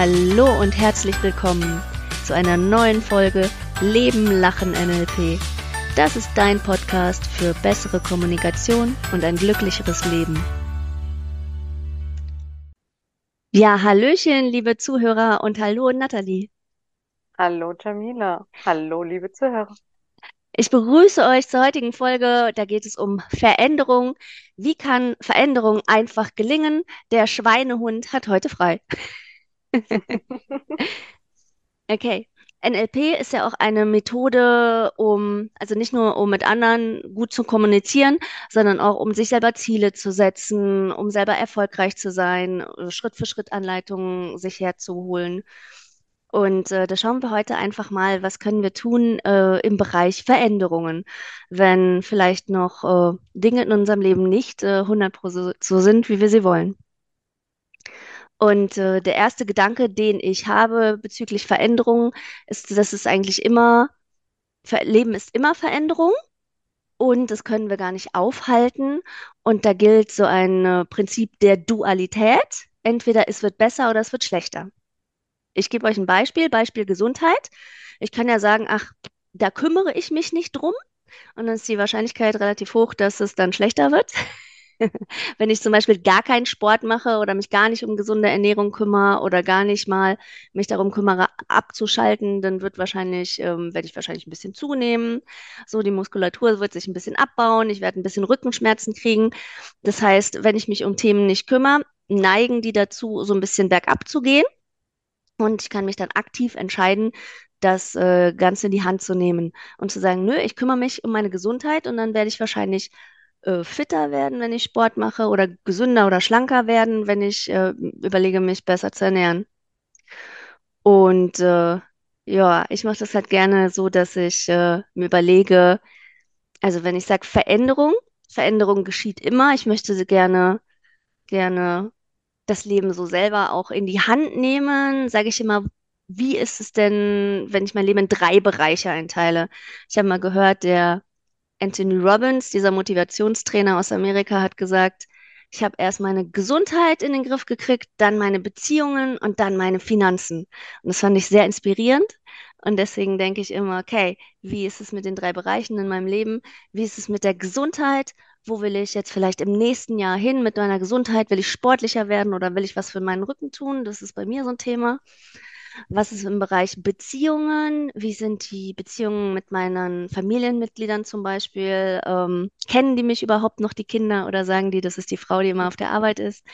Hallo und herzlich willkommen zu einer neuen Folge Leben, Lachen, NLP. Das ist dein Podcast für bessere Kommunikation und ein glücklicheres Leben. Ja, Hallöchen, liebe Zuhörer und hallo Nathalie. Hallo Jamila. Hallo, liebe Zuhörer. Ich begrüße euch zur heutigen Folge. Da geht es um Veränderung. Wie kann Veränderung einfach gelingen? Der Schweinehund hat heute frei. Okay. NLP ist ja auch eine Methode, um, also nicht nur um mit anderen gut zu kommunizieren, sondern auch um sich selber Ziele zu setzen, um selber erfolgreich zu sein, Schritt für Schritt Anleitungen sich herzuholen. Und äh, da schauen wir heute einfach mal, was können wir tun äh, im Bereich Veränderungen, wenn vielleicht noch äh, Dinge in unserem Leben nicht äh, 100% so sind, wie wir sie wollen. Und äh, der erste Gedanke, den ich habe bezüglich Veränderung, ist, dass es eigentlich immer, Leben ist immer Veränderung und das können wir gar nicht aufhalten. Und da gilt so ein äh, Prinzip der Dualität. Entweder es wird besser oder es wird schlechter. Ich gebe euch ein Beispiel, Beispiel Gesundheit. Ich kann ja sagen, ach, da kümmere ich mich nicht drum. Und dann ist die Wahrscheinlichkeit relativ hoch, dass es dann schlechter wird. Wenn ich zum Beispiel gar keinen Sport mache oder mich gar nicht um gesunde Ernährung kümmere oder gar nicht mal mich darum kümmere, abzuschalten, dann wird wahrscheinlich, ähm, werde ich wahrscheinlich ein bisschen zunehmen. So, die Muskulatur wird sich ein bisschen abbauen. Ich werde ein bisschen Rückenschmerzen kriegen. Das heißt, wenn ich mich um Themen nicht kümmere, neigen die dazu, so ein bisschen bergab zu gehen. Und ich kann mich dann aktiv entscheiden, das äh, Ganze in die Hand zu nehmen und zu sagen, nö, ich kümmere mich um meine Gesundheit und dann werde ich wahrscheinlich äh, fitter werden, wenn ich Sport mache oder gesünder oder schlanker werden, wenn ich äh, überlege, mich besser zu ernähren. Und äh, ja, ich mache das halt gerne so, dass ich äh, mir überlege, also wenn ich sage Veränderung, Veränderung geschieht immer. Ich möchte sie gerne, gerne das Leben so selber auch in die Hand nehmen, sage ich immer, wie ist es denn, wenn ich mein Leben in drei Bereiche einteile? Ich habe mal gehört, der Anthony Robbins, dieser Motivationstrainer aus Amerika, hat gesagt, ich habe erst meine Gesundheit in den Griff gekriegt, dann meine Beziehungen und dann meine Finanzen. Und das fand ich sehr inspirierend. Und deswegen denke ich immer, okay, wie ist es mit den drei Bereichen in meinem Leben? Wie ist es mit der Gesundheit? Wo will ich jetzt vielleicht im nächsten Jahr hin mit meiner Gesundheit? Will ich sportlicher werden oder will ich was für meinen Rücken tun? Das ist bei mir so ein Thema. Was ist im Bereich Beziehungen? Wie sind die Beziehungen mit meinen Familienmitgliedern zum Beispiel? Ähm, kennen die mich überhaupt noch, die Kinder, oder sagen die, das ist die Frau, die immer auf der Arbeit ist?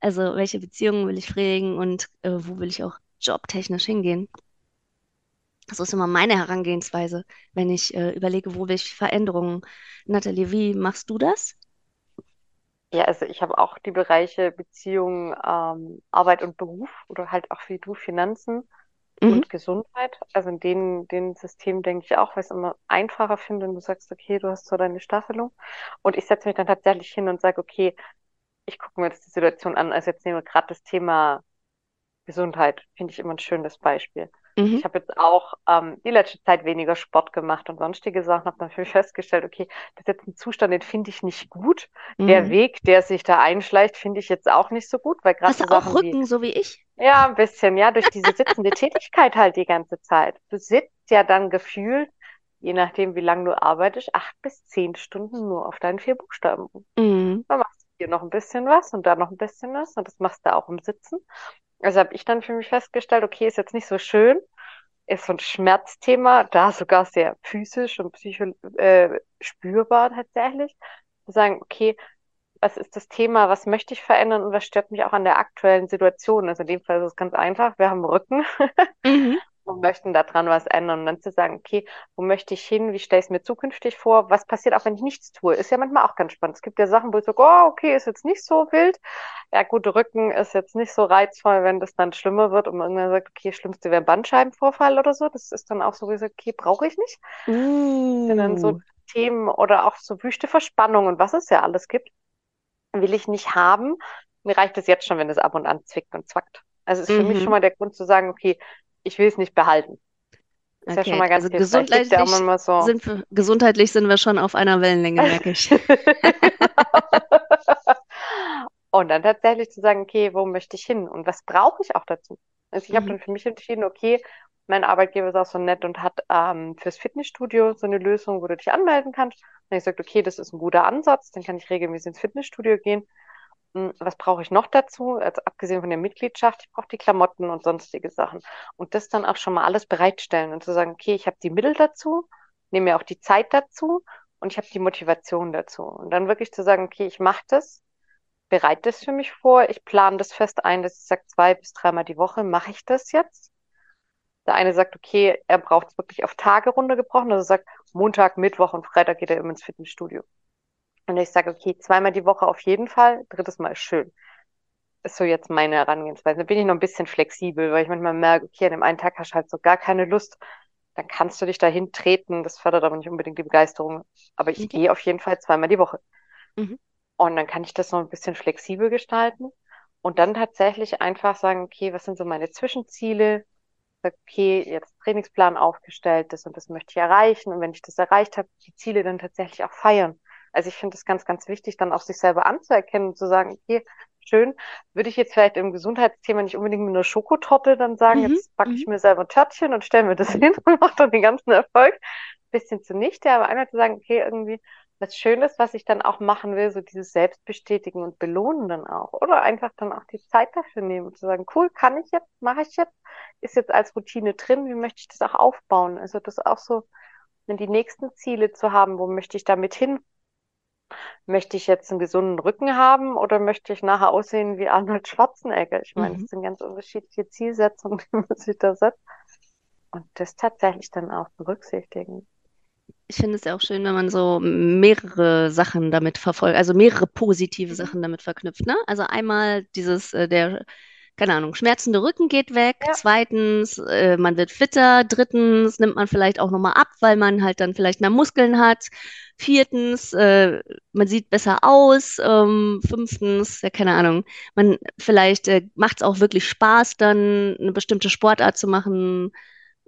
Also, welche Beziehungen will ich pflegen und äh, wo will ich auch jobtechnisch hingehen? Das ist immer meine Herangehensweise, wenn ich äh, überlege, wo will ich Veränderungen. Nathalie, wie machst du das? Ja, also ich habe auch die Bereiche Beziehung, ähm, Arbeit und Beruf oder halt auch wie du Finanzen Mhm. und Gesundheit. Also in den, den Systemen denke ich auch, weil ich es immer einfacher finde, wenn du sagst, okay, du hast so deine Staffelung. Und ich setze mich dann tatsächlich hin und sage, okay, ich gucke mir jetzt die Situation an. Also jetzt nehmen wir gerade das Thema Gesundheit, finde ich immer ein schönes Beispiel. Mhm. Ich habe jetzt auch ähm, die letzte Zeit weniger Sport gemacht und sonstige Sachen, habe dann für mich festgestellt, okay, das ist jetzt ein Zustand, den finde ich nicht gut. Der Mhm. Weg, der sich da einschleicht, finde ich jetzt auch nicht so gut, weil gerade Hast so du auch Sachen wie, Rücken, so wie ich? ja, ein bisschen, ja, durch diese sitzende Tätigkeit halt die ganze Zeit. Du sitzt ja dann gefühlt, je nachdem, wie lange du arbeitest, acht bis zehn Stunden nur auf deinen vier Buchstaben. Mhm. Dann machst du hier noch ein bisschen was und da noch ein bisschen was und das machst du auch im Sitzen. Also habe ich dann für mich festgestellt, okay, ist jetzt nicht so schön, ist so ein Schmerzthema, da sogar sehr physisch und psycho äh, spürbar tatsächlich. Zu sagen, okay, was ist das Thema, was möchte ich verändern und was stört mich auch an der aktuellen Situation? Also in dem Fall ist es ganz einfach, wir haben Rücken Mhm. Und möchten daran was ändern und dann zu sagen, okay, wo möchte ich hin, wie stelle ich es mir zukünftig vor, was passiert auch, wenn ich nichts tue, ist ja manchmal auch ganz spannend. Es gibt ja Sachen, wo ich sage, oh, okay, ist jetzt nicht so wild. Ja, gut, Rücken ist jetzt nicht so reizvoll, wenn das dann schlimmer wird und man irgendwann sagt, okay, schlimmste wäre Bandscheibenvorfall oder so. Das ist dann auch so, wie gesagt, okay, brauche ich nicht. Das sind dann so Uh. Themen oder auch so wüste Verspannung und was es ja alles gibt, will ich nicht haben. Mir reicht es jetzt schon, wenn es ab und an zwickt und zwackt. Also ist für mich schon Mhm. mal der Grund zu sagen, okay, ich will es nicht behalten. Ist ja schon Okay, mal ganz also ja gesundheitlich manchmal so. sind wir, gesundheitlich sind wir schon auf einer Wellenlänge, merke ich. Und dann tatsächlich zu sagen, okay, wo möchte ich hin und was brauche ich auch dazu? Also ich habe Mhm. dann für mich entschieden, okay, mein Arbeitgeber ist auch so nett und hat ähm, fürs Fitnessstudio so eine Lösung, wo du dich anmelden kannst. Und ich gesagt, okay, das ist ein guter Ansatz, dann kann ich regelmäßig ins Fitnessstudio gehen. Was brauche ich noch dazu? Also abgesehen von der Mitgliedschaft, ich brauche die Klamotten und sonstige Sachen. Und das dann auch schon mal alles bereitstellen und zu sagen, okay, ich habe die Mittel dazu, nehme mir auch die Zeit dazu und ich habe die Motivation dazu. Und dann wirklich zu sagen, okay, ich mache das, bereite das für mich vor, ich plane das fest ein, dass ich sage, zwei bis dreimal die Woche mache ich das jetzt. Der eine sagt, okay, er braucht es wirklich auf Tage runtergebrochen, also sagt, Montag, Mittwoch und Freitag geht er immer ins Fitnessstudio. Und ich sage, okay, zweimal die Woche auf jeden Fall, drittes Mal ist schön. Ist so jetzt meine Herangehensweise. Da bin ich noch ein bisschen flexibel, weil ich manchmal merke, okay, an dem einen Tag hast du halt so gar keine Lust, dann kannst du dich dahin treten. Das fördert aber nicht unbedingt die Begeisterung. Aber ich Okay. gehe auf jeden Fall zweimal die Woche. Mhm. Und dann kann ich das noch ein bisschen flexibel gestalten und dann tatsächlich einfach sagen, okay, was sind so meine Zwischenziele? Okay, jetzt Trainingsplan aufgestellt, das und das möchte ich erreichen. Und wenn ich das erreicht habe, die Ziele dann tatsächlich auch feiern. Also ich finde das ganz, ganz wichtig, dann auch sich selber anzuerkennen und zu sagen, okay, schön, würde ich jetzt vielleicht im Gesundheitsthema nicht unbedingt mit einer Schokotorte dann sagen, Mhm. jetzt backe ich Mhm. mir selber ein Törtchen und stelle mir das hin und mache dann den ganzen Erfolg. Bisschen zunichte, aber einmal zu sagen, okay, irgendwie was Schönes, was ich dann auch machen will, so dieses Selbstbestätigen und Belohnen dann auch. Oder einfach dann auch die Zeit dafür nehmen und zu sagen, cool, kann ich jetzt, mache ich jetzt, ist jetzt als Routine drin, wie möchte ich das auch aufbauen? Also das auch so, wenn die nächsten Ziele zu haben, wo möchte ich damit hin? Möchte ich jetzt einen gesunden Rücken haben oder möchte ich nachher aussehen wie Arnold Schwarzenegger? Ich meine, Mhm. das sind ganz unterschiedliche Zielsetzungen, die man sich da setzt. Und das tatsächlich dann auch berücksichtigen. Ich finde es ja auch schön, wenn man so mehrere Sachen damit verfolgt, also mehrere positive Mhm. Sachen damit verknüpft, ne? Also einmal dieses, äh, der, keine Ahnung, schmerzende Rücken geht weg. Ja, Zweitens, äh, man wird fitter. Drittens, nimmt man vielleicht auch nochmal ab, weil man halt dann vielleicht mehr Muskeln hat. Viertens, äh, man sieht besser aus. Ähm, fünftens, ja, keine Ahnung, man vielleicht äh, macht es auch wirklich Spaß, dann eine bestimmte Sportart zu machen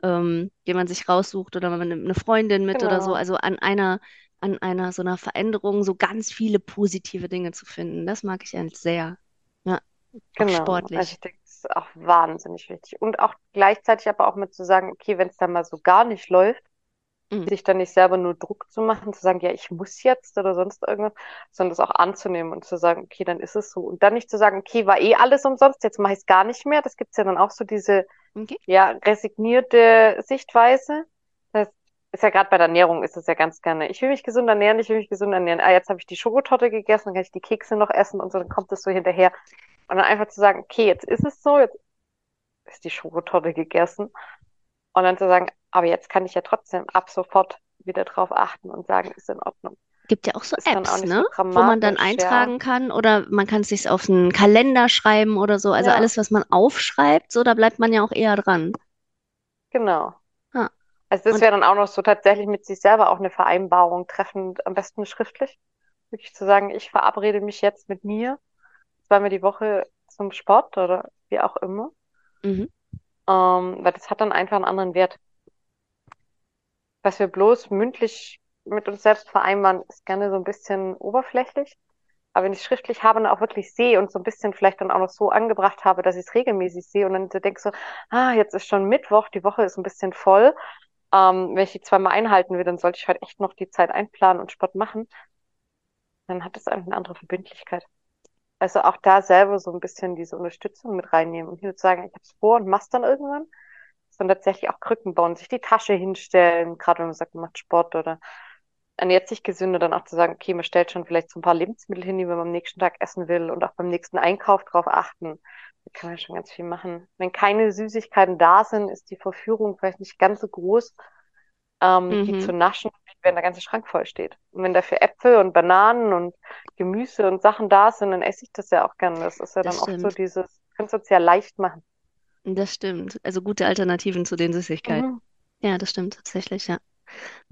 ähm, den man sich raussucht oder man nimmt eine Freundin mit oder so. genau. Also an einer, an einer so einer Veränderung so ganz viele positive Dinge zu finden. Das mag ich eigentlich sehr. Auch Genau, also sportlich. ich denke, das ist auch wahnsinnig wichtig. Und auch gleichzeitig aber auch mit zu sagen, okay, wenn es dann mal so gar nicht läuft, Mhm. sich dann nicht selber nur Druck zu machen, zu sagen, ja, ich muss jetzt oder sonst irgendwas, sondern das auch anzunehmen und zu sagen, okay, dann ist es so. Und dann nicht zu sagen, okay, war eh alles umsonst, jetzt mache ich es gar nicht mehr. Das gibt's ja dann auch so diese, Okay. ja, resignierte Sichtweise. Das ist ja gerade bei der Ernährung ist es ja ganz gerne. Ich will mich gesund ernähren, ich will mich gesund ernähren. Ah, jetzt habe ich die Schokotorte gegessen, dann kann ich die Kekse noch essen und so, dann kommt das so hinterher. Und dann einfach zu sagen, okay, jetzt ist es so, jetzt ist die Schokotorte gegessen. Und dann zu sagen, aber jetzt kann ich ja trotzdem ab sofort wieder drauf achten und sagen, ist in Ordnung. Gibt ja auch so Ist auch Apps, nicht ne? so Wo man dann dramatisch, ja. eintragen kann oder man kann es sich auf einen Kalender schreiben oder so. Also Ja, alles, was man aufschreibt, so, da bleibt man ja auch eher dran. genau. Ja. Also das wäre dann auch noch so tatsächlich mit sich selber auch eine Vereinbarung treffen, am besten schriftlich. Wirklich zu sagen, ich verabrede mich jetzt mit mir zweimal die Woche zum Sport oder wie auch immer. mhm. Ähm, weil das hat dann einfach einen anderen Wert. Was wir bloß mündlich mit uns selbst vereinbaren, ist gerne so ein bisschen oberflächlich. Aber wenn ich es schriftlich habe und auch wirklich sehe und so ein bisschen vielleicht dann auch noch so angebracht habe, dass ich es regelmäßig sehe und dann so denke so, ah, jetzt ist schon Mittwoch, die Woche ist ein bisschen voll. Ähm, wenn ich die zweimal einhalten will, dann sollte ich halt echt noch die Zeit einplanen und Sport machen. Dann hat das einfach eine andere Verbindlichkeit. Also auch da selber so ein bisschen diese Unterstützung mit reinnehmen und hier zu sagen, ich habe es vor und mach's dann irgendwann, sondern tatsächlich auch Krücken bauen, sich die Tasche hinstellen, gerade wenn man sagt, man macht Sport oder ernährt sich gesünder, dann auch zu sagen, okay, man stellt schon vielleicht so ein paar Lebensmittel hin, die man am nächsten Tag essen will und auch beim nächsten Einkauf drauf achten. Da kann man schon ganz viel machen. Wenn keine Süßigkeiten da sind, ist die Verführung vielleicht nicht ganz so groß, ähm, die zu Mhm. naschen, wenn der ganze Schrank voll steht. Und wenn dafür Äpfel und Bananen und Gemüse und Sachen da sind, dann esse ich das ja auch gerne. Das ist ja Das dann oft so stimmt. dieses, können es uns ja leicht machen. Das stimmt. Also gute Alternativen zu den Süßigkeiten. Mhm. Ja, das stimmt tatsächlich, ja.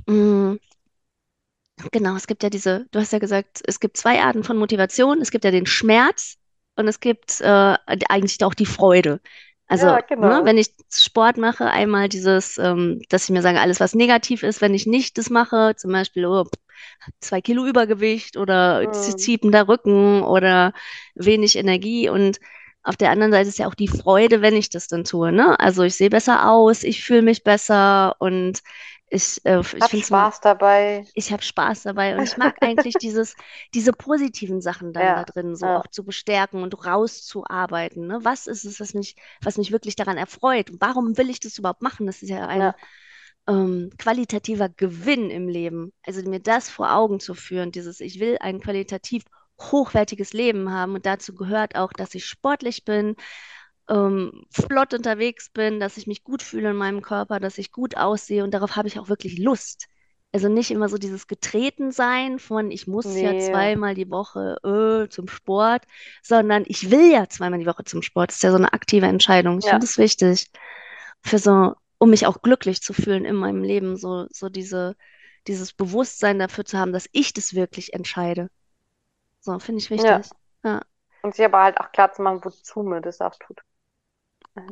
Mm, Genau, es gibt ja diese, du hast ja gesagt, es gibt zwei Arten von Motivation. Es gibt ja den Schmerz und es gibt äh, eigentlich auch die Freude. Also, Ja, ne, genau. wenn ich Sport mache, einmal dieses, ähm, dass ich mir sage, alles, was negativ ist, wenn ich nicht das mache, zum Beispiel oh, zwei Kilo Übergewicht oder Mhm. ziehender Rücken oder wenig Energie und auf der anderen Seite ist ja auch die Freude, wenn ich das dann tue, ne? Also ich sehe besser aus, ich fühle mich besser und ich, äh, ich Hab finde es Spaß dabei. ich habe Spaß dabei und ich mag eigentlich dieses, diese positiven Sachen dann da Ja, drin so ja, auch zu bestärken und rauszuarbeiten. Ne? Was ist es, was mich, was mich wirklich daran erfreut? Warum will ich das überhaupt machen? Das ist ja ein ja, ähm, qualitativer Gewinn im Leben. Also mir das vor Augen zu führen, dieses, ich will ein qualitativ hochwertiges Leben haben und dazu gehört auch, dass ich sportlich bin, ähm, flott unterwegs bin, dass ich mich gut fühle in meinem Körper, dass ich gut aussehe und darauf habe ich auch wirklich Lust. Also nicht immer so dieses Getretensein von, ich muss ja nee, zweimal die Woche äh, zum Sport, sondern ich will ja zweimal die Woche zum Sport. Das ist ja so eine aktive Entscheidung. Ich finde ja, es wichtig, für so, um mich auch glücklich zu fühlen in meinem Leben, so, so diese, dieses Bewusstsein dafür zu haben, dass ich das wirklich entscheide. So, finde ich ja. wichtig. Ja, Und sich aber halt auch klar zu machen, wozu man das auch tut.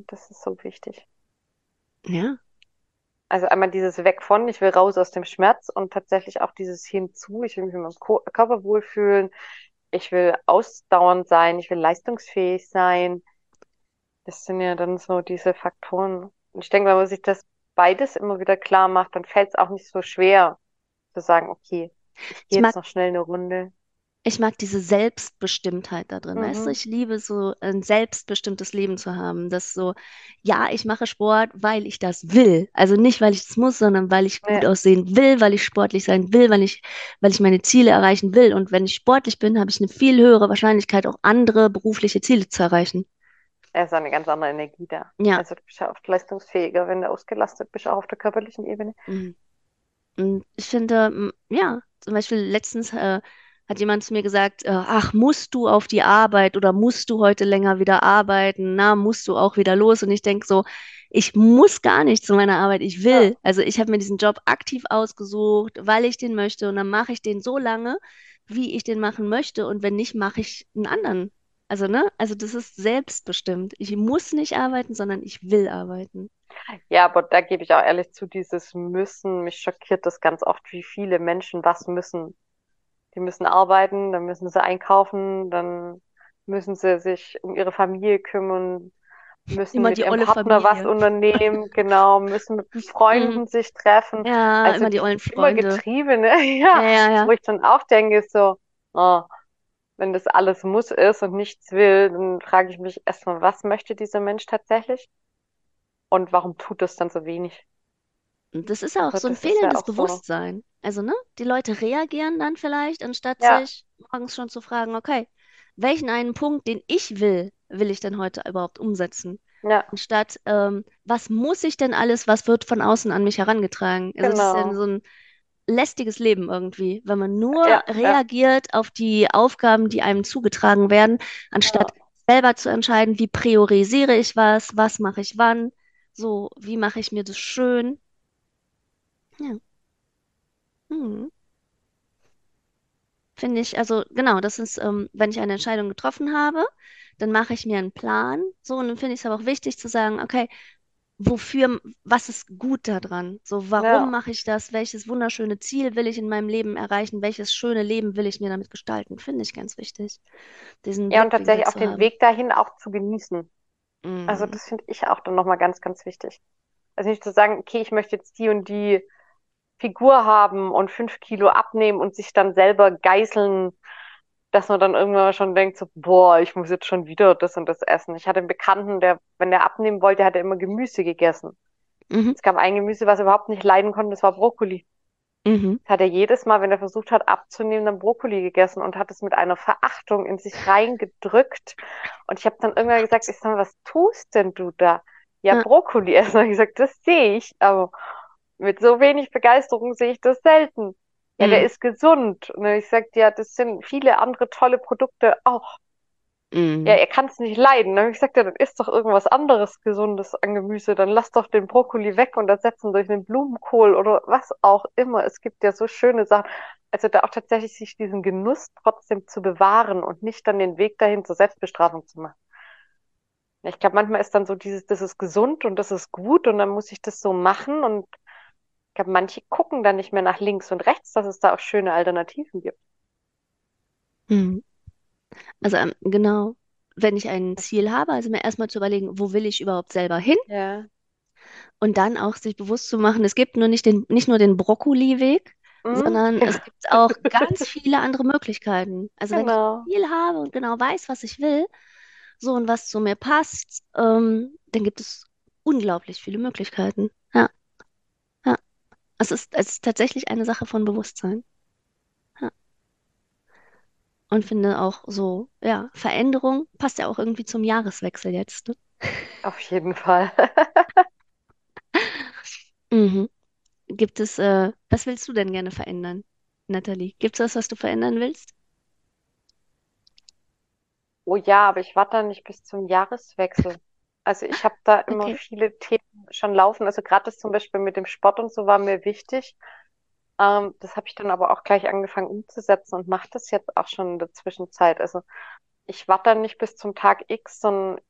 Das ist so wichtig. ja. Also einmal dieses Weg von, ich will raus aus dem Schmerz und tatsächlich auch dieses Hinzu, ich will mich mit meinem Körper wohlfühlen, ich will ausdauernd sein, ich will leistungsfähig sein. Das sind ja dann so diese Faktoren. Und ich denke, wenn man sich das beides immer wieder klar macht, dann fällt es auch nicht so schwer zu sagen, okay, ich gehe jetzt noch schnell eine Runde. Ich mag diese Selbstbestimmtheit da drin, weißt du? Mhm. Ich liebe so ein selbstbestimmtes Leben zu haben. Das so, ja, ich mache Sport, weil ich das will. Also nicht, weil ich es muss, sondern weil ich gut Ja, aussehen will, weil ich sportlich sein will, weil ich, weil ich meine Ziele erreichen will. Und wenn ich sportlich bin, habe ich eine viel höhere Wahrscheinlichkeit, auch andere berufliche Ziele zu erreichen. er ist eine ganz andere Energie da. Ja. Also du bist ja oft leistungsfähiger, wenn du ausgelastet bist, auch auf der körperlichen Ebene. Mhm. Und ich finde, ja, zum Beispiel letztens äh, hat jemand zu mir gesagt, äh, ach, musst du auf die Arbeit oder musst du heute länger wieder arbeiten? Na, musst du auch wieder los? Und ich denke so, ich muss gar nicht zu meiner Arbeit, ich Ja, will. Also ich habe mir diesen Job aktiv ausgesucht, weil ich den möchte und dann mache ich den so lange, wie ich den machen möchte und wenn nicht, mache ich einen anderen. Also, ne? Also das ist selbstbestimmt. Ich muss nicht arbeiten, sondern ich will arbeiten. ja, aber da gebe ich auch ehrlich zu, dieses Müssen, mich schockiert das ganz oft, wie viele Menschen was müssen. Die müssen arbeiten, dann müssen sie einkaufen, dann müssen sie sich um ihre Familie kümmern, müssen Immer mit die ihrem Partner was Familie. unternehmen, genau, müssen mit den Mhm. Freunden sich treffen. Ja, Also immer die ollen immer Freunde. Getriebene, Ja, ja, ja, wo ich dann auch denke, so, oh, wenn das alles muss ist und nichts will, dann frage ich mich erstmal, was möchte dieser Mensch tatsächlich und warum tut das dann so wenig? Und das ist auch Also so ein ist ja fehlendes auch so, Bewusstsein. Also, ne? Die Leute reagieren dann vielleicht, anstatt ja, sich morgens schon zu fragen, okay, welchen einen Punkt, den ich will, will ich denn heute überhaupt umsetzen? ja, Anstatt, ähm, was muss ich denn alles, was wird von außen an mich herangetragen? Also, das ist ja genau, so ein lästiges Leben irgendwie, wenn man nur ja, ja, reagiert auf die Aufgaben, die einem zugetragen werden, anstatt ja. selber zu entscheiden, wie priorisiere ich was, was mache ich wann, so, wie mache ich mir das schön. Ja. Hm. Finde ich, also genau, das ist, ähm, wenn ich eine Entscheidung getroffen habe, dann mache ich mir einen Plan. So, und dann finde ich es aber auch wichtig zu sagen, okay, wofür, was ist gut daran? So, warum ja. mache ich das? Welches wunderschöne Ziel will ich in meinem Leben erreichen? Welches schöne Leben will ich mir damit gestalten? Finde ich ganz wichtig, diesen Ja, und Blickwinkel tatsächlich auch zu den haben. Weg dahin auch zu genießen. Also Mhm. das finde ich auch dann nochmal ganz, ganz wichtig. Also nicht zu sagen, okay, ich möchte jetzt die und die Figur haben und fünf Kilo abnehmen und sich dann selber geißeln, dass man dann irgendwann schon denkt, so, boah, ich muss jetzt schon wieder das und das essen. Ich hatte einen Bekannten, der, wenn der abnehmen wollte, hat er immer Gemüse gegessen. Mhm. Es gab ein Gemüse, was er überhaupt nicht leiden konnte, das war Brokkoli. Mhm. Das hat er jedes Mal, wenn er versucht hat abzunehmen, dann Brokkoli gegessen und hat es mit einer Verachtung in sich reingedrückt. Und ich habe dann irgendwann gesagt, ich sag, mal, was tust denn du da? Ja, Ja. Brokkoli essen. Und ich gesagt, das sehe ich, aber mit so wenig Begeisterung sehe ich das selten. Ja, der Mhm. ist gesund. Und ich gesagt, ja, das sind viele andere tolle Produkte auch. Ja, Mhm. er kann es nicht leiden. Dann habe ich gesagt, ja, dann isst doch irgendwas anderes Gesundes an Gemüse. Dann lass doch den Brokkoli weg und ersetzen durch einen Blumenkohl oder was auch immer. Es gibt ja so schöne Sachen. Also da auch tatsächlich sich diesen Genuss trotzdem zu bewahren und nicht dann den Weg dahin zur Selbstbestrafung zu machen. Ja, Ich glaube, manchmal ist dann so dieses, das ist gesund und das ist gut und dann muss ich das so machen und ich glaube, manche gucken dann nicht mehr nach links und rechts, dass es da auch schöne Alternativen gibt. Mhm. Also, ähm, genau. wenn ich ein Ziel habe, also mir erstmal zu überlegen, wo will ich überhaupt selber hin? Ja. Und dann auch sich bewusst zu machen, es gibt nur nicht den, nicht nur den Brokkoliweg, Mhm. sondern es gibt auch ganz viele andere Möglichkeiten. Also wenn ich ein Genau. Ziel habe und genau weiß, was ich will, so und was zu mir passt, ähm, dann gibt es unglaublich viele Möglichkeiten. Ja. Es ist, es ist tatsächlich eine Sache von Bewusstsein. Ja. Und finde auch so, ja, Veränderung passt ja auch irgendwie zum Jahreswechsel jetzt. Ne? Auf jeden Fall. Mhm. Gibt es, äh, was willst du denn gerne verändern, Nathalie? Gibt es was, was du verändern willst? Oh ja, aber ich warte da nicht bis zum Jahreswechsel. Also ich habe da immer Okay. viele Themen schon laufen. Also gerade das zum Beispiel mit dem Sport und so war mir wichtig. Ähm, das habe ich dann aber auch gleich angefangen umzusetzen und mache das jetzt auch schon in der Zwischenzeit. Also ich warte dann nicht bis zum Tag X, sondern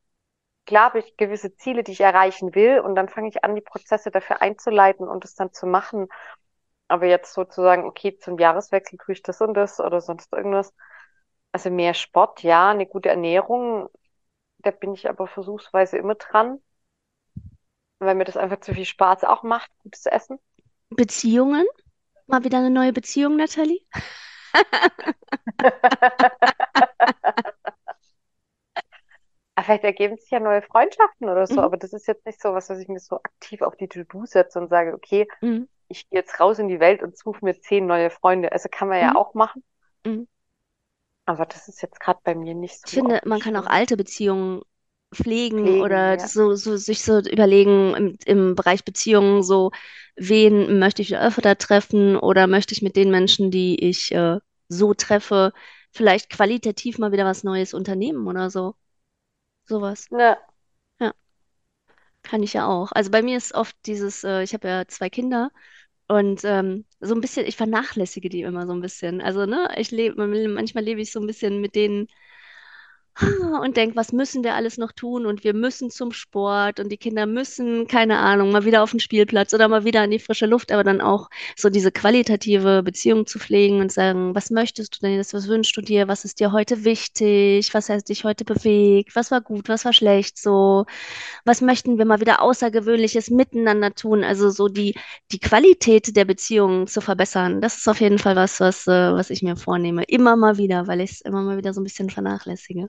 klar habe ich gewisse Ziele, die ich erreichen will und dann fange ich an, die Prozesse dafür einzuleiten und es dann zu machen. Aber jetzt sozusagen, okay, zum Jahreswechsel tue ich das und das oder sonst irgendwas. Also mehr Sport, ja, eine gute Ernährung, da bin ich aber versuchsweise immer dran, weil mir das einfach zu viel Spaß auch macht, gutes Essen. Beziehungen? Mal wieder eine neue Beziehung, Nathalie? Aber Vielleicht ergeben sich ja neue Freundschaften oder so, Mhm. aber das ist jetzt nicht so was, was ich mir so aktiv auf die To-Do setze und sage, okay, Mhm. ich gehe jetzt raus in die Welt und suche mir zehn neue Freunde. Also kann man ja Mhm. auch machen, Mhm. Aber das ist jetzt gerade bei mir nicht Ich so finde, auf dem man kann auch Schirm. alte Beziehungen pflegen Pflegen, oder ja. so, so sich so überlegen im, im Bereich Beziehungen, so, wen möchte ich öfter treffen oder möchte ich mit den Menschen, die ich äh, so treffe, vielleicht qualitativ mal wieder was Neues unternehmen oder so. Sowas. Ja, Ja, kann ich ja auch. Also bei mir ist oft dieses, äh, ich habe ja zwei Kinder und ähm, so ein bisschen, ich vernachlässige die immer so ein bisschen. Also, ne, ich lebe, manchmal lebe ich so ein bisschen mit denen und denke, was müssen wir alles noch tun? Und wir müssen zum Sport und die Kinder müssen, keine Ahnung, mal wieder auf den Spielplatz oder mal wieder an die frische Luft, aber dann auch so diese qualitative Beziehung zu pflegen und sagen, was möchtest du denn jetzt? Was wünschst du dir? Was ist dir heute wichtig? Was hat dich heute bewegt? Was war gut? Was war schlecht? So, was möchten wir mal wieder Außergewöhnliches miteinander tun? Also so die, die Qualität der Beziehung zu verbessern. Das ist auf jeden Fall was, was, äh, was ich mir vornehme. Immer mal wieder, weil ich es immer mal wieder so ein bisschen vernachlässige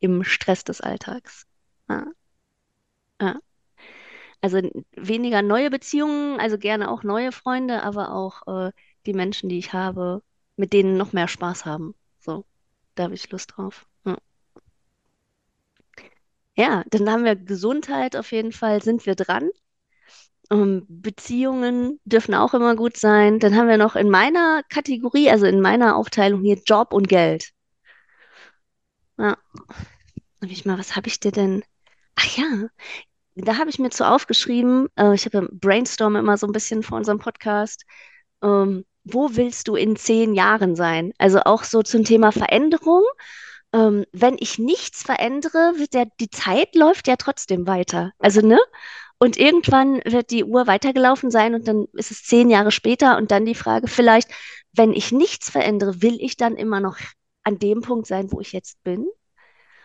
im Stress des Alltags. Ja, ja. Also weniger neue Beziehungen, also gerne auch neue Freunde, aber auch äh, die Menschen, die ich habe, mit denen noch mehr Spaß haben. So, da habe ich Lust drauf. Ja. Ja, dann haben wir Gesundheit auf jeden Fall, sind wir dran. Ähm, Beziehungen dürfen auch immer gut sein. Dann haben wir noch in meiner Kategorie, also in meiner Aufteilung hier Job und Geld. Ja, hab ich mal, was habe ich dir denn? Ach ja, da habe ich mir zu aufgeschrieben, äh, ich habe Brainstorm immer so ein bisschen vor unserem Podcast. Ähm, wo willst du in zehn Jahren sein? Also auch so zum Thema Veränderung. Ähm, wenn ich nichts verändere, wird der, die Zeit läuft ja trotzdem weiter. Also, ne? Und irgendwann wird die Uhr weitergelaufen sein und dann ist es zehn Jahre später und dann die Frage, vielleicht, wenn ich nichts verändere, will ich dann immer noch an dem Punkt sein, wo ich jetzt bin?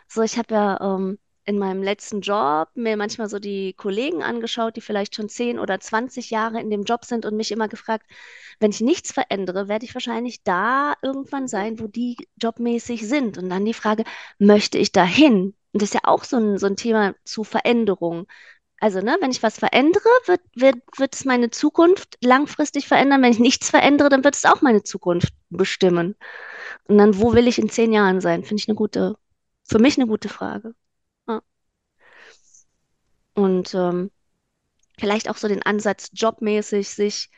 So, ich habe ja ähm, in meinem letzten Job mir manchmal so die Kollegen angeschaut, die vielleicht schon 10 oder 20 Jahre in dem Job sind und mich immer gefragt, wenn ich nichts verändere, werde ich wahrscheinlich da irgendwann sein, wo die jobmäßig sind. Und dann die Frage, möchte ich dahin? Und das ist ja auch so ein, so ein Thema zu Veränderung. Also, ne, wenn ich was verändere, wird, wird, wird es meine Zukunft langfristig verändern. Wenn ich nichts verändere, dann wird es auch meine Zukunft bestimmen. Und dann, wo will ich in zehn Jahren sein? Finde ich eine gute, für mich eine gute Frage. Ja. Und ähm, vielleicht auch so den Ansatz, jobmäßig sich.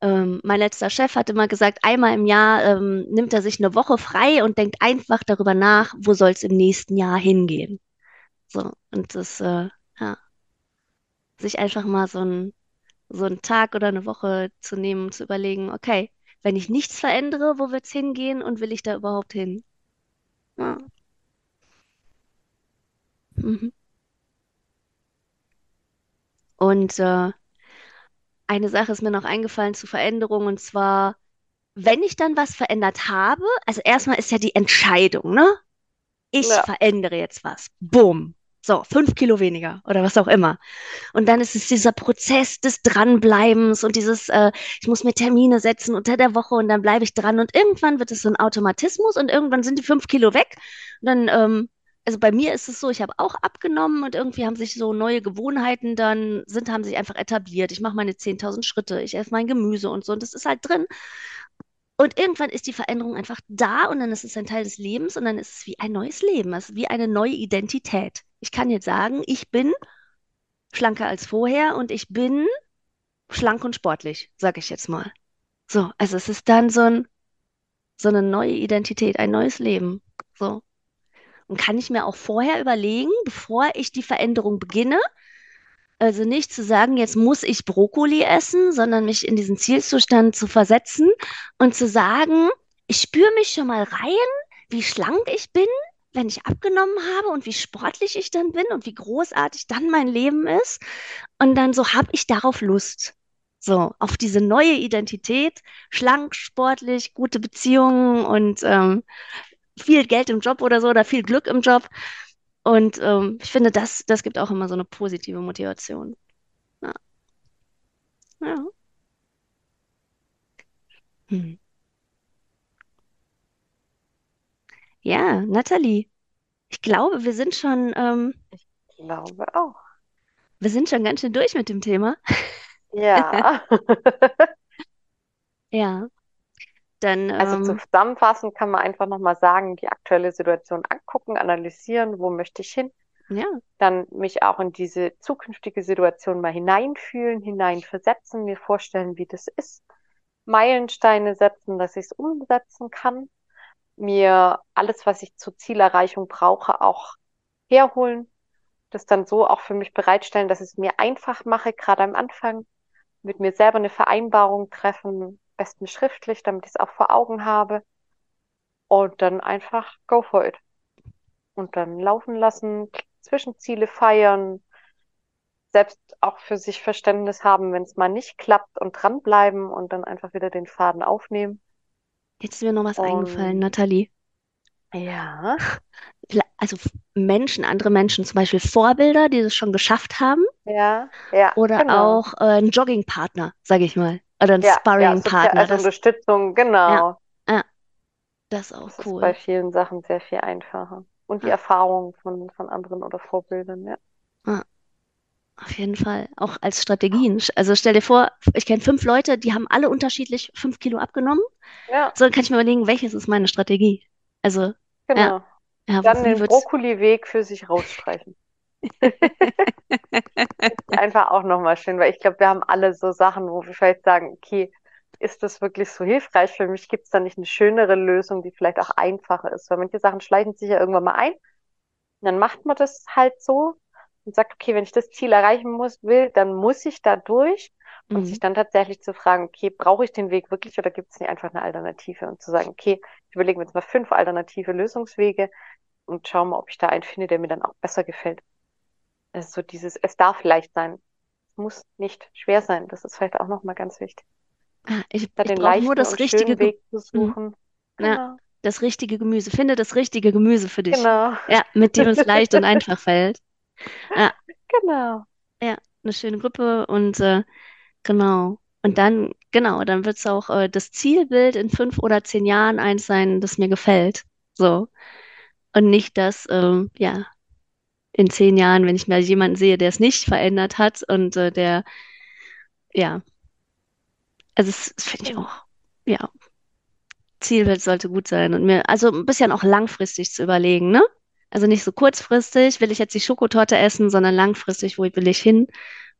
Ähm, mein letzter Chef hat immer gesagt, einmal im Jahr ähm, nimmt er sich eine Woche frei und denkt einfach darüber nach, wo soll es im nächsten Jahr hingehen. So, und das, äh, ja, sich einfach mal so ein, so einen Tag oder eine Woche zu nehmen, zu überlegen, okay, wenn ich nichts verändere, wo wird es hingehen und will ich da überhaupt hin? Ja. Mhm. Und äh, eine Sache ist mir noch eingefallen zu Veränderungen, und zwar, wenn ich dann was verändert habe, also erstmal ist ja die Entscheidung, ne? ich Ja. verändere jetzt was. Bumm. So, fünf Kilo weniger oder was auch immer. Und dann ist es dieser Prozess des Dranbleibens und dieses, äh, ich muss mir Termine setzen unter der Woche und dann bleibe ich dran. Und irgendwann wird es so ein Automatismus und irgendwann sind die fünf Kilo weg. Und dann, ähm, also bei mir ist es so, ich habe auch abgenommen und irgendwie haben sich so neue Gewohnheiten dann, sind, haben sich einfach etabliert. Ich mache meine 10.000 Schritte, ich esse mein Gemüse und so und das ist halt drin. Und irgendwann ist die Veränderung einfach da und dann ist es ein Teil des Lebens und dann ist es wie ein neues Leben, es ist wie eine neue Identität. Ich kann jetzt sagen, ich bin schlanker als vorher und ich bin schlank und sportlich, sage ich jetzt mal. So, also es ist dann so ein, so eine neue Identität, ein neues Leben. So. Und kann ich mir auch vorher überlegen, bevor ich die Veränderung beginne, also nicht zu sagen, jetzt muss ich Brokkoli essen, sondern mich in diesen Zielzustand zu versetzen und zu sagen, ich spüre mich schon mal rein, wie schlank ich bin, wenn ich abgenommen habe und wie sportlich ich dann bin und wie großartig dann mein Leben ist. Und dann so habe ich darauf Lust. So, auf diese neue Identität, schlank, sportlich, gute Beziehungen und ähm, viel Geld im Job oder so oder viel Glück im Job. Und ähm, ich finde, das, das gibt auch immer so eine positive Motivation. Ja. Ja. Hm. Ja, Nathalie, ich glaube, wir sind schon, ähm, Ich glaube auch. wir sind schon ganz schön durch mit dem Thema. Ja. Ja, dann, Also ähm, zusammenfassend kann man einfach nochmal sagen, die aktuelle Situation angucken, analysieren, wo möchte ich hin, ja, dann mich auch in diese zukünftige Situation mal hineinfühlen, hineinversetzen, mir vorstellen, wie das ist, Meilensteine setzen, dass ich es umsetzen kann, mir alles, was ich zur Zielerreichung brauche, auch herholen, das dann so auch für mich bereitstellen, dass ich es mir einfach mache, gerade am Anfang, mit mir selber eine Vereinbarung treffen, besten schriftlich, damit ich es auch vor Augen habe und dann einfach go for it. Und dann laufen lassen, Zwischenziele feiern, selbst auch für sich Verständnis haben, wenn es mal nicht klappt und dranbleiben und dann einfach wieder den Faden aufnehmen. Jetzt ist mir noch was eingefallen, Und Nathalie. ja, Also Menschen, andere Menschen, zum Beispiel Vorbilder, die es schon geschafft haben, ja, ja, oder genau. auch äh, ein Joggingpartner, sage ich mal, oder ein Ja, ja, Sozial Sparringpartner. also Das, Unterstützung, ja, genau. ja, das ist auch Das ist cool. bei vielen Sachen sehr viel einfacher. Und die Ja, Erfahrung von, von anderen oder Vorbildern, ja. ja, auf jeden Fall. Auch als Strategien. Also stell dir vor, ich kenne fünf Leute, die haben alle unterschiedlich fünf Kilo abgenommen. Ja, So, dann kann ich mir überlegen, welches ist meine Strategie? Also, ja, genau. ja, Dann wie den wird's? Brokkoliweg für sich rausstreichen. Einfach auch nochmal schön, weil ich glaube, wir haben alle so Sachen, wo wir vielleicht sagen, okay, ist das wirklich so hilfreich für mich? Gibt es da nicht eine schönere Lösung, die vielleicht auch einfacher ist? Weil manche Sachen schleichen sich ja irgendwann mal ein. Und dann macht man das halt so und sagt, okay, wenn ich das Ziel erreichen muss, will, dann muss ich da durch. Und sich Mhm. dann tatsächlich zu fragen, okay, brauche ich den Weg wirklich oder gibt es nicht einfach eine Alternative? Und zu sagen, okay, ich überlege mir jetzt mal fünf alternative Lösungswege und schaue mal, ob ich da einen finde, der mir dann auch besser gefällt. Also so dieses, es darf leicht sein. Es muss nicht schwer sein. Das ist vielleicht auch nochmal ganz wichtig. Ah, ich, Da ich den brauche nur leichten das richtige, Weg zu mhm. suchen. Ja, Genau, das richtige Gemüse. Finde das richtige Gemüse für dich. genau, Ja, mit dem es leicht und einfach fällt. Ja, genau. ja, eine schöne Gruppe und äh, genau. Und dann, genau, dann wird es auch äh, das Zielbild in fünf oder zehn Jahren eins sein, das mir gefällt. So. Und nicht das, ähm, ja, in zehn Jahren, wenn ich mal jemanden sehe, der es nicht verändert hat und äh, der, ja, also das, das finde ich auch, ja, Zielbild sollte gut sein und mir, also ein bisschen auch langfristig zu überlegen, ne? Also nicht so kurzfristig, will ich jetzt die Schokotorte essen, sondern langfristig, wo will ich hin?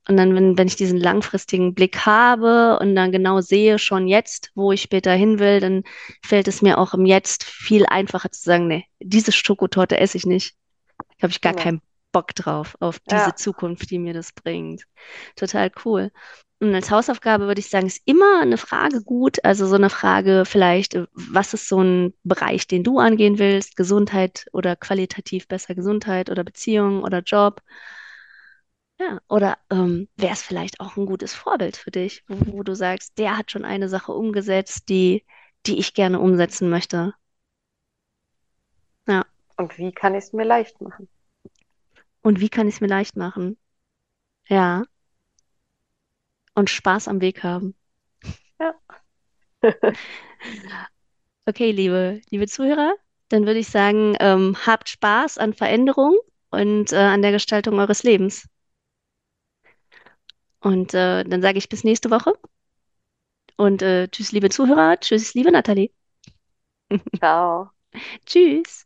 Und dann, wenn, wenn ich diesen langfristigen Blick habe und dann genau sehe, schon jetzt, wo ich später hin will, dann fällt es mir auch im Jetzt viel einfacher zu sagen, nee, diese Schokotorte esse ich nicht. Da habe ich gar Genau. keinen Bock drauf, auf diese Ja, Zukunft, die mir das bringt. Total cool. Und als Hausaufgabe würde ich sagen, ist immer eine Frage gut. Also so eine Frage vielleicht, was ist so ein Bereich, den du angehen willst? Gesundheit oder qualitativ besser Gesundheit oder Beziehung oder Job? Ja, oder ähm, wäre es vielleicht auch ein gutes Vorbild für dich, wo, wo du sagst, der hat schon eine Sache umgesetzt, die, die ich gerne umsetzen möchte. Ja, Und wie kann ich es mir leicht machen? Und wie kann ich es mir leicht machen? Ja. Und Spaß am Weg haben. Ja. Okay, liebe, liebe Zuhörer, dann würde ich sagen, ähm, habt Spaß an Veränderung und äh, an der Gestaltung eures Lebens. Und äh, dann sage ich bis nächste Woche. Und äh, tschüss, liebe Zuhörer. Tschüss, liebe Nathalie. Ciao. Tschüss.